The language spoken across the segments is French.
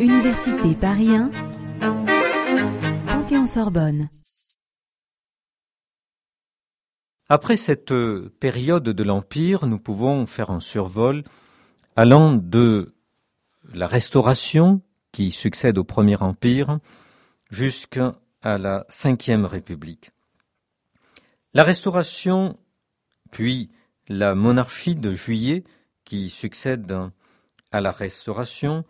Université Paris 1, Panthéon-Sorbonne. Après cette période de l'Empire, nous pouvons faire un survol allant de la Restauration, qui succède au Premier Empire, jusqu'à la Cinquième République. La Restauration, puis la monarchie de Juillet, qui succède à la Restauration,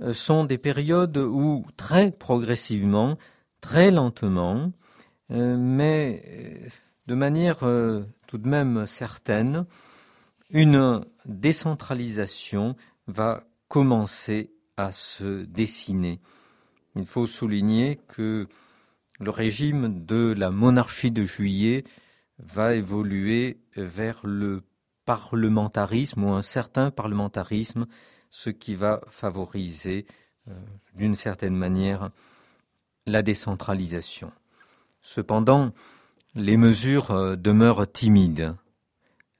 euh, sont des périodes où très progressivement, très lentement, euh, mais euh, de manière tout de même certaine, une décentralisation va commencer à se dessiner. Il faut souligner que le régime de la monarchie de juillet va évoluer vers le parlementarisme ou un certain parlementarisme, ce qui va favoriser euh, d'une certaine manière la décentralisation. Cependant, les mesures euh, demeurent timides.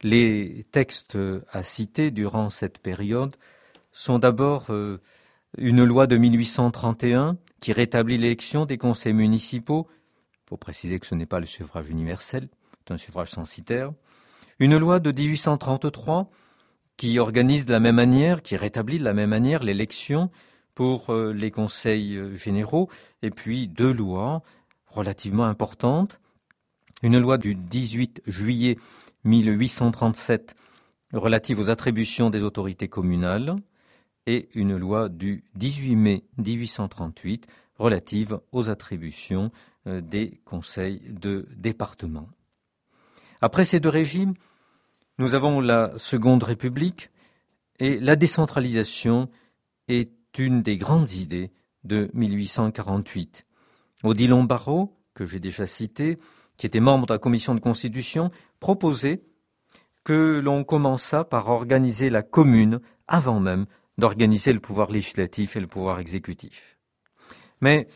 Les textes à citer durant cette période sont d'abord euh, une loi de 1831 qui rétablit l'élection des conseils municipaux. Il faut préciser que ce n'est pas le suffrage universel, c'est un suffrage censitaire. Une loi de 1833 qui organise de la même manière, qui rétablit de la même manière l'élection pour euh, les conseils euh, généraux, et puis deux lois relativement importantes. Une loi du 18 juillet 1837 relative aux attributions des autorités communales, et une loi du 18 mai 1838 relative aux attributions euh, des conseils de département. Après ces deux régimes, nous avons la Seconde République et la décentralisation est une des grandes idées de 1848. Odilon Barrault, que j'ai déjà cité, qui était membre de la commission de constitution, proposait que l'on commençât par organiser la commune avant même d'organiser le pouvoir législatif et le pouvoir exécutif. Mais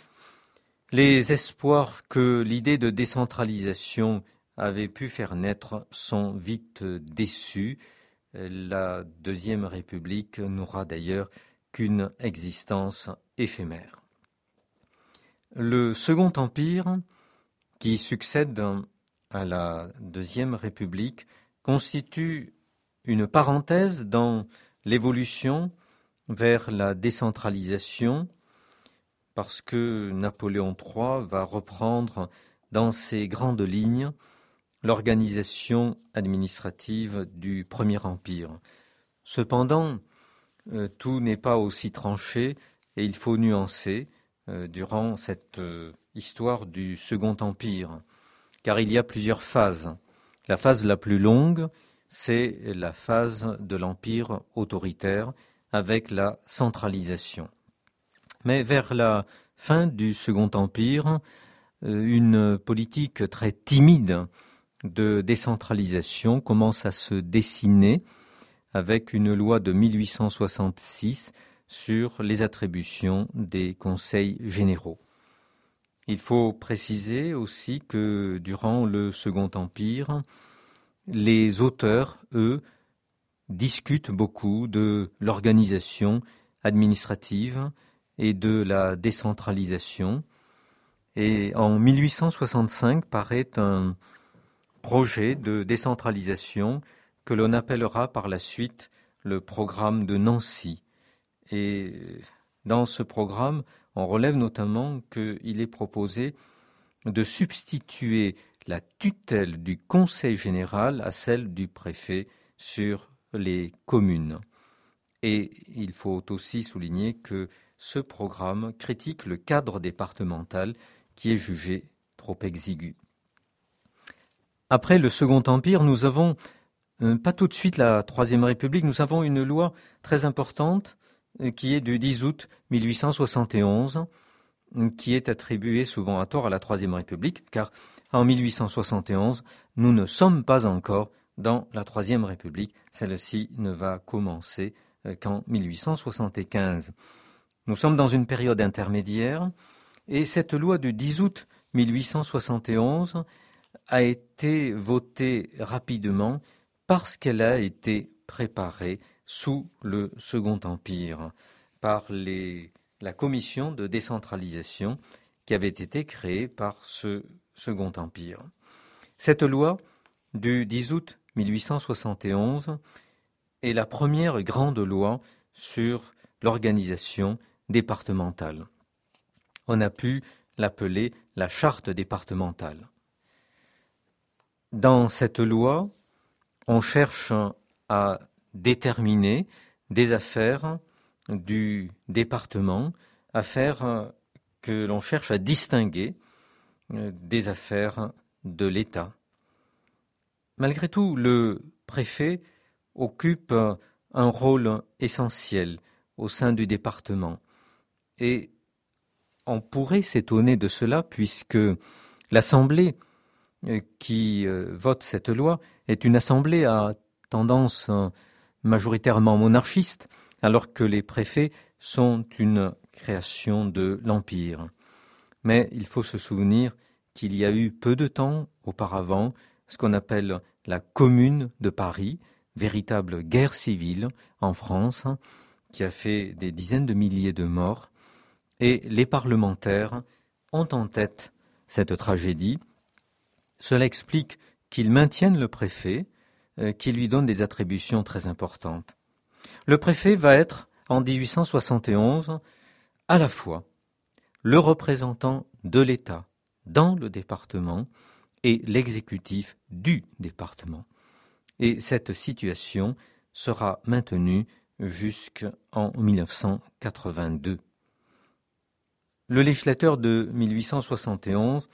les espoirs que l'idée de décentralisation avait pu faire naître sont vite déçus. La Deuxième République n'aura d'ailleurs qu'une existence éphémère. Le Second Empire, qui succède à la Deuxième République, constitue une parenthèse dans l'évolution vers la décentralisation parce que Napoléon III va reprendre dans ses grandes lignes l'organisation administrative du Premier Empire. Cependant, euh, tout n'est pas aussi tranché et il faut nuancer euh, durant cette euh, histoire du Second Empire, car il y a plusieurs phases. La phase la plus longue, c'est la phase de l'Empire autoritaire avec la centralisation. Mais vers la fin du Second Empire, une politique très timide de décentralisation commence à se dessiner avec une loi de 1866 sur les attributions des conseils généraux. Il faut préciser aussi que durant le Second Empire, les auteurs, eux, discutent beaucoup de l'organisation administrative et de la décentralisation. Et en 1865 paraît un projet de décentralisation que l'on appellera par la suite le programme de Nancy. Et dans ce programme, on relève notamment qu'il est proposé de substituer la tutelle du Conseil général à celle du préfet sur les communes. Et il faut aussi souligner que ce programme critique le cadre départemental qui est jugé trop exigu. Après le Second Empire, nous avons, euh, pas tout de suite la Troisième République, nous avons une loi très importante euh, qui est du 10 août 1871, qui est attribuée souvent à tort à la Troisième République, car en 1871, nous ne sommes pas encore dans la Troisième République. Celle-ci ne va commencer euh, qu'en 1875. Nous sommes dans une période intermédiaire et cette loi du 10 août 1871 a été votée rapidement parce qu'elle a été préparée sous le Second Empire par la commission de décentralisation qui avait été créée par ce Second Empire. Cette loi du 10 août 1871 est la première grande loi sur l'organisation départementale. On a pu l'appeler la charte départementale. Dans cette loi, on cherche à déterminer des affaires du département, affaires que l'on cherche à distinguer euh, des affaires de l'État. Malgré tout, le préfet occupe un rôle essentiel au sein du département. Et on pourrait s'étonner de cela puisque l'Assemblée qui euh, vote cette loi est une Assemblée à tendance euh, majoritairement monarchiste, alors que les préfets sont une création de l'Empire. Mais il faut se souvenir qu'il y a eu peu de temps auparavant ce qu'on appelle la Commune de Paris, véritable guerre civile en France, qui a fait des dizaines de milliers de morts, et les parlementaires ont en tête cette tragédie. Cela explique qu'ils maintiennent le préfet, euh, qui lui donne des attributions très importantes. Le préfet va être, en 1871, à la fois le représentant de l'État dans le département et l'exécutif du département. Et cette situation sera maintenue jusqu'en 1982. Le législateur de 1871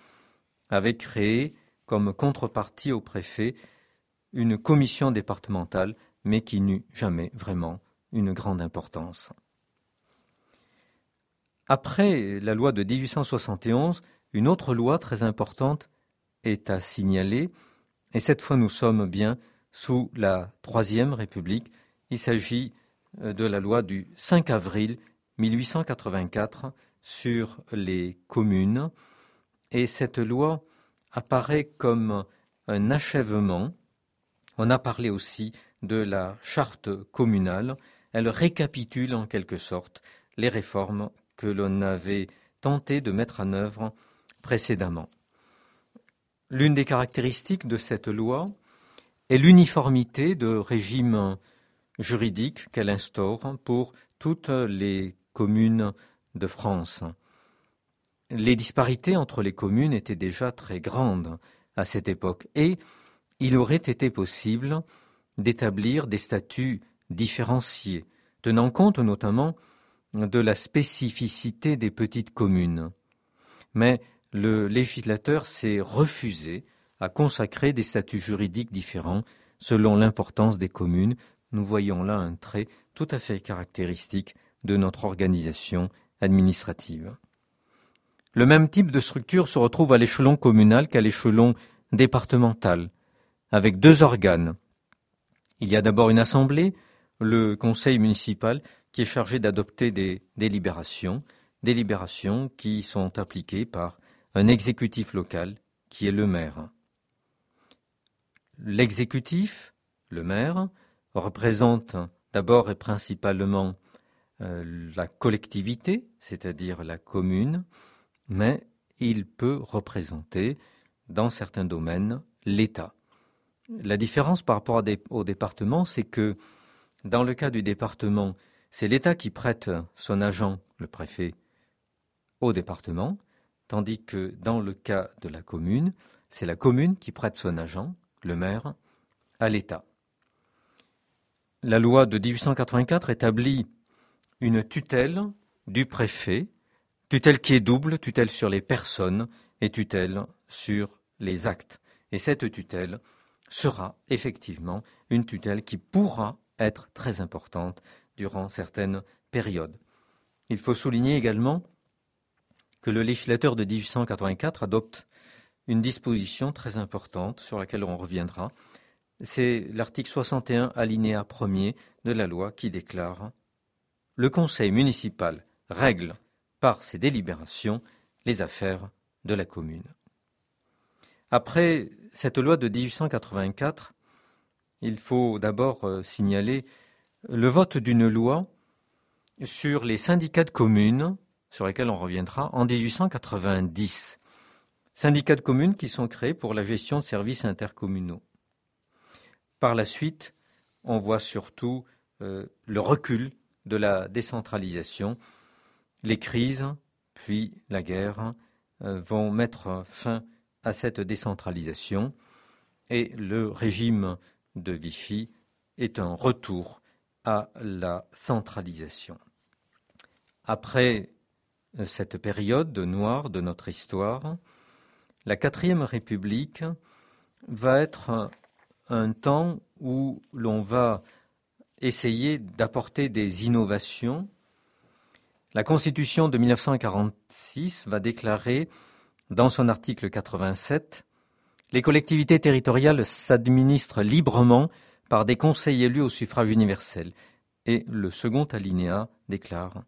avait créé comme contrepartie au préfet une commission départementale, mais qui n'eut jamais vraiment une grande importance. Après la loi de 1871, une autre loi très importante est à signaler, et cette fois nous sommes bien sous la Troisième République. Il s'agit euh, de la loi du 5 avril 1884 sur les communes, et cette loi apparaît comme un achèvement. On a parlé aussi de la charte communale. Elle récapitule en quelque sorte les réformes que l'on avait tenté de mettre en œuvre précédemment. L'une des caractéristiques de cette loi est l'uniformité de régime juridique qu'elle instaure pour toutes les communes de France. Les disparités entre les communes étaient déjà très grandes à cette époque et il aurait été possible d'établir des statuts différenciés, tenant compte notamment de la spécificité des petites communes. Mais le législateur s'est refusé à consacrer des statuts juridiques différents selon l'importance des communes. Nous voyons là un trait tout à fait caractéristique de notre organisation administrative. Le même type de structure se retrouve à l'échelon communal qu'à l'échelon départemental, avec deux organes. Il y a d'abord une assemblée, le conseil municipal, qui est chargé d'adopter des délibérations, délibérations qui sont appliquées par un exécutif local qui est le maire. L'exécutif, le maire, représente d'abord et principalement euh, la collectivité, c'est-à-dire la commune, mais il peut représenter, dans certains domaines, l'État. La différence par rapport au département, c'est que dans le cas du département, c'est l'État qui prête son agent, le préfet, au département, tandis que dans le cas de la commune, c'est la commune qui prête son agent, le maire, à l'État. La loi de 1884 établit une tutelle du préfet, tutelle qui est double, tutelle sur les personnes et tutelle sur les actes. Et cette tutelle sera effectivement une tutelle qui pourra être très importante durant certaines périodes. Il faut souligner également que le législateur de 1884 adopte une disposition très importante sur laquelle on reviendra. C'est l'article 61 alinéa 1er de la loi qui déclare le conseil municipal règle par ses délibérations les affaires de la commune. Après cette loi de 1884, il faut d'abord euh, signaler le vote d'une loi sur les syndicats de communes, sur lesquels on reviendra, en 1890. Syndicats de communes qui sont créés pour la gestion de services intercommunaux. Par la suite, on voit surtout euh, le recul de la décentralisation. Les crises, puis la guerre, euh, vont mettre fin à cette décentralisation et le régime de Vichy est un retour à la centralisation. Après euh, cette période noire de notre histoire, la quatrième République va être un, temps où l'on va essayer d'apporter des innovations. La Constitution de 1946 va déclarer dans son article 87 Les collectivités territoriales s'administrent librement par des conseils élus au suffrage universel. Et le second alinéa déclare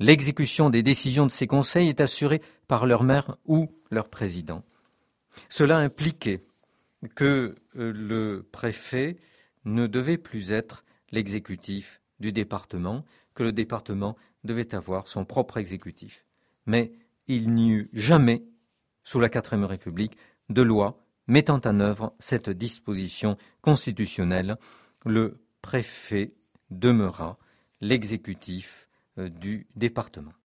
L'exécution des décisions de ces conseils est assurée par leur maire ou leur président. Cela impliquait que euh, le préfet ne devait plus être l'exécutif du département, que le département devait avoir son propre exécutif. Mais il n'y eut jamais, sous la quatrième République, de loi mettant en œuvre cette disposition constitutionnelle. Le préfet demeura l'exécutif euh, du département.